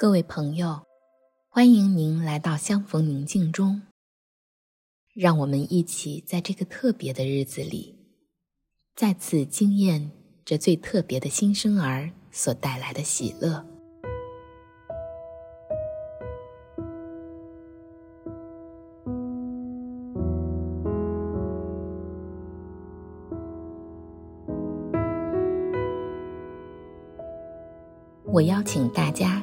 各位朋友，欢迎您来到相逢宁静中。让我们一起在这个特别的日子里，再次惊艳这最特别的新生儿所带来的喜乐。我邀请大家。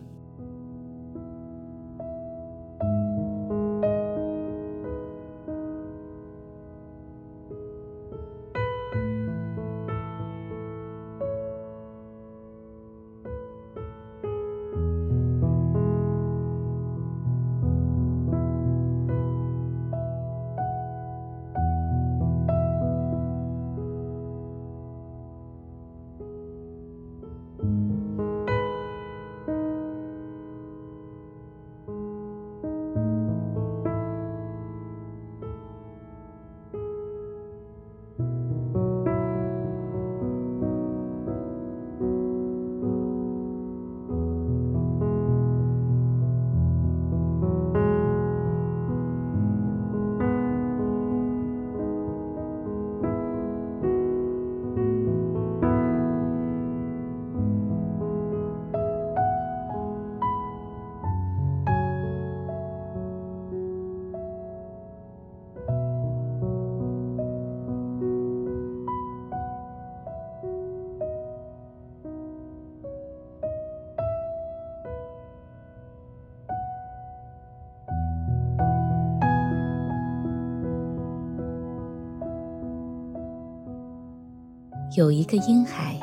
有一个婴孩，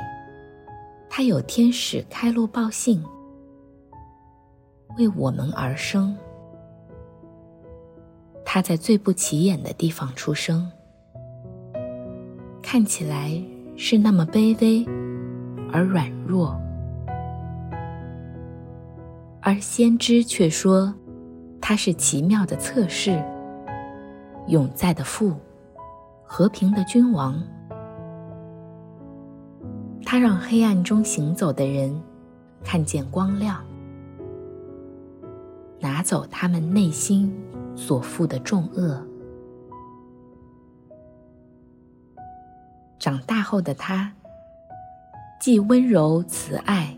他有天使开路报信，为我们而生。他在最不起眼的地方出生，看起来是那么卑微而软弱，而先知却说他是奇妙的测试，永在的父，和平的君王。他让黑暗中行走的人看见光亮，拿走他们内心所负的重轭。长大后的他，既温柔慈爱，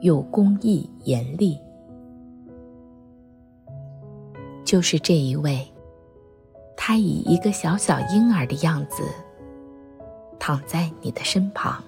又公义严厉，就是这一位。他以一个小小婴儿的样子。躺在你的身旁。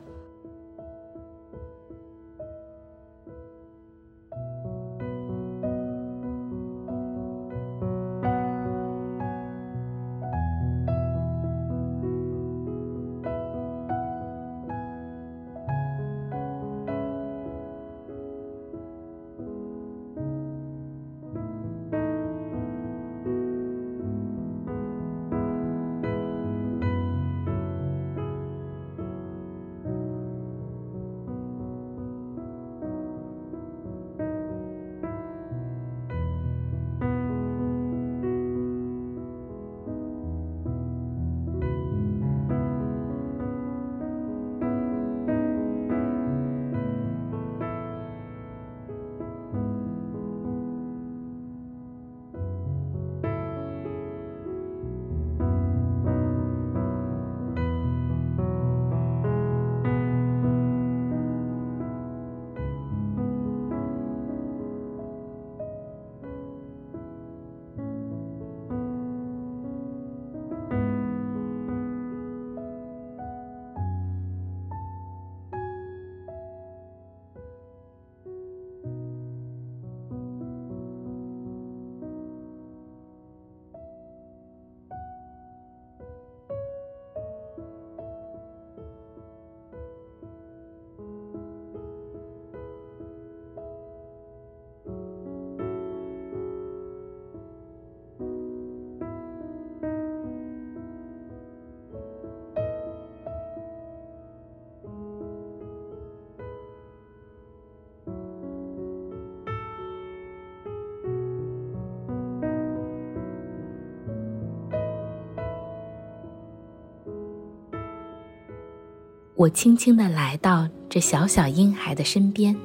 我轻轻地来到这小小婴孩的身边，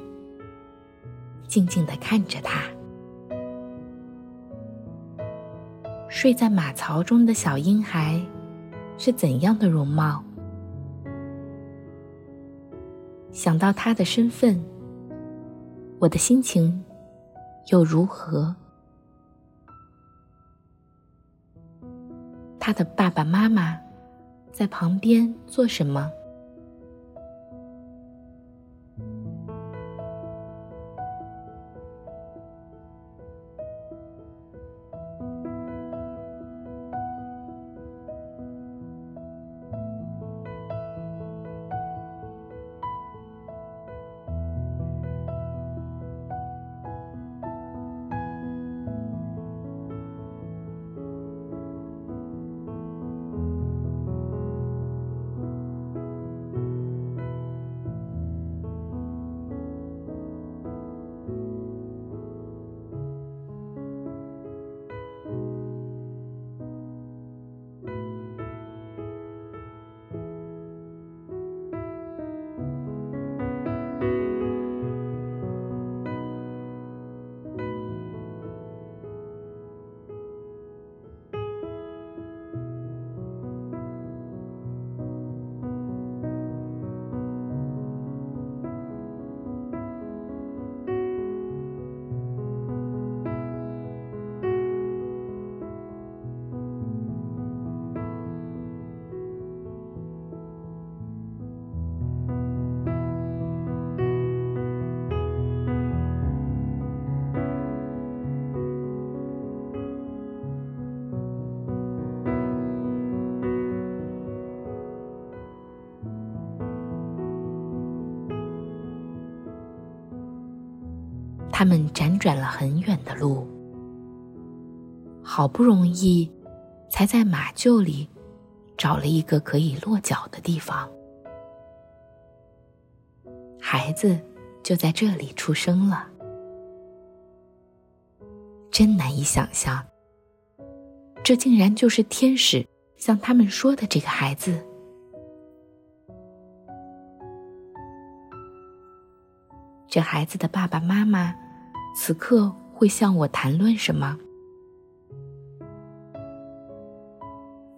静静地看着他。睡在马槽中的小婴孩是怎样的容貌？想到他的身份，我的心情又如何？他的爸爸妈妈在旁边做什么？他们辗转了很远的路，好不容易才在马厩里找了一个可以落脚的地方。孩子就在这里出生了，真难以想象，这竟然就是天使向他们说的这个孩子。这孩子的爸爸妈妈。此刻会向我谈论什么？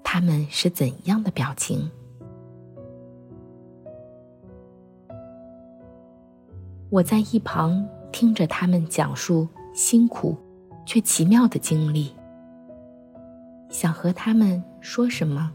他们是怎样的表情？我在一旁听着他们讲述辛苦却奇妙的经历，想和他们说什么？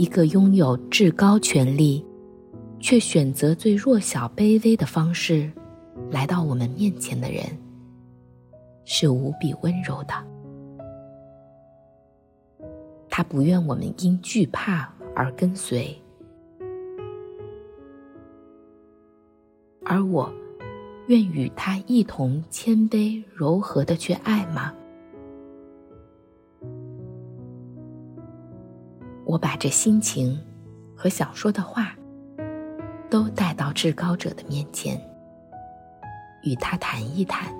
一个拥有至高权力、却选择最弱小、卑微的方式来到我们面前的人，是无比温柔的。他不愿我们因惧怕而跟随，而我愿与他一同谦卑柔和的去爱吗？我把这心情和想说的话，都带到至高者的面前，与他谈一谈。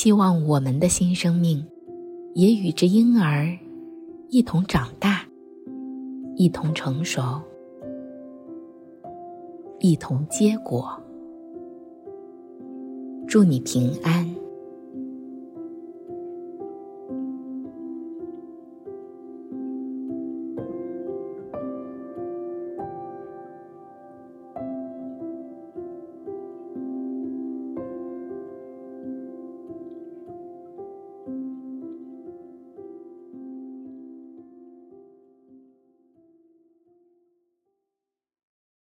希望我们的新生命也与这婴儿一同长大，一同成熟，一同结果。祝你平安。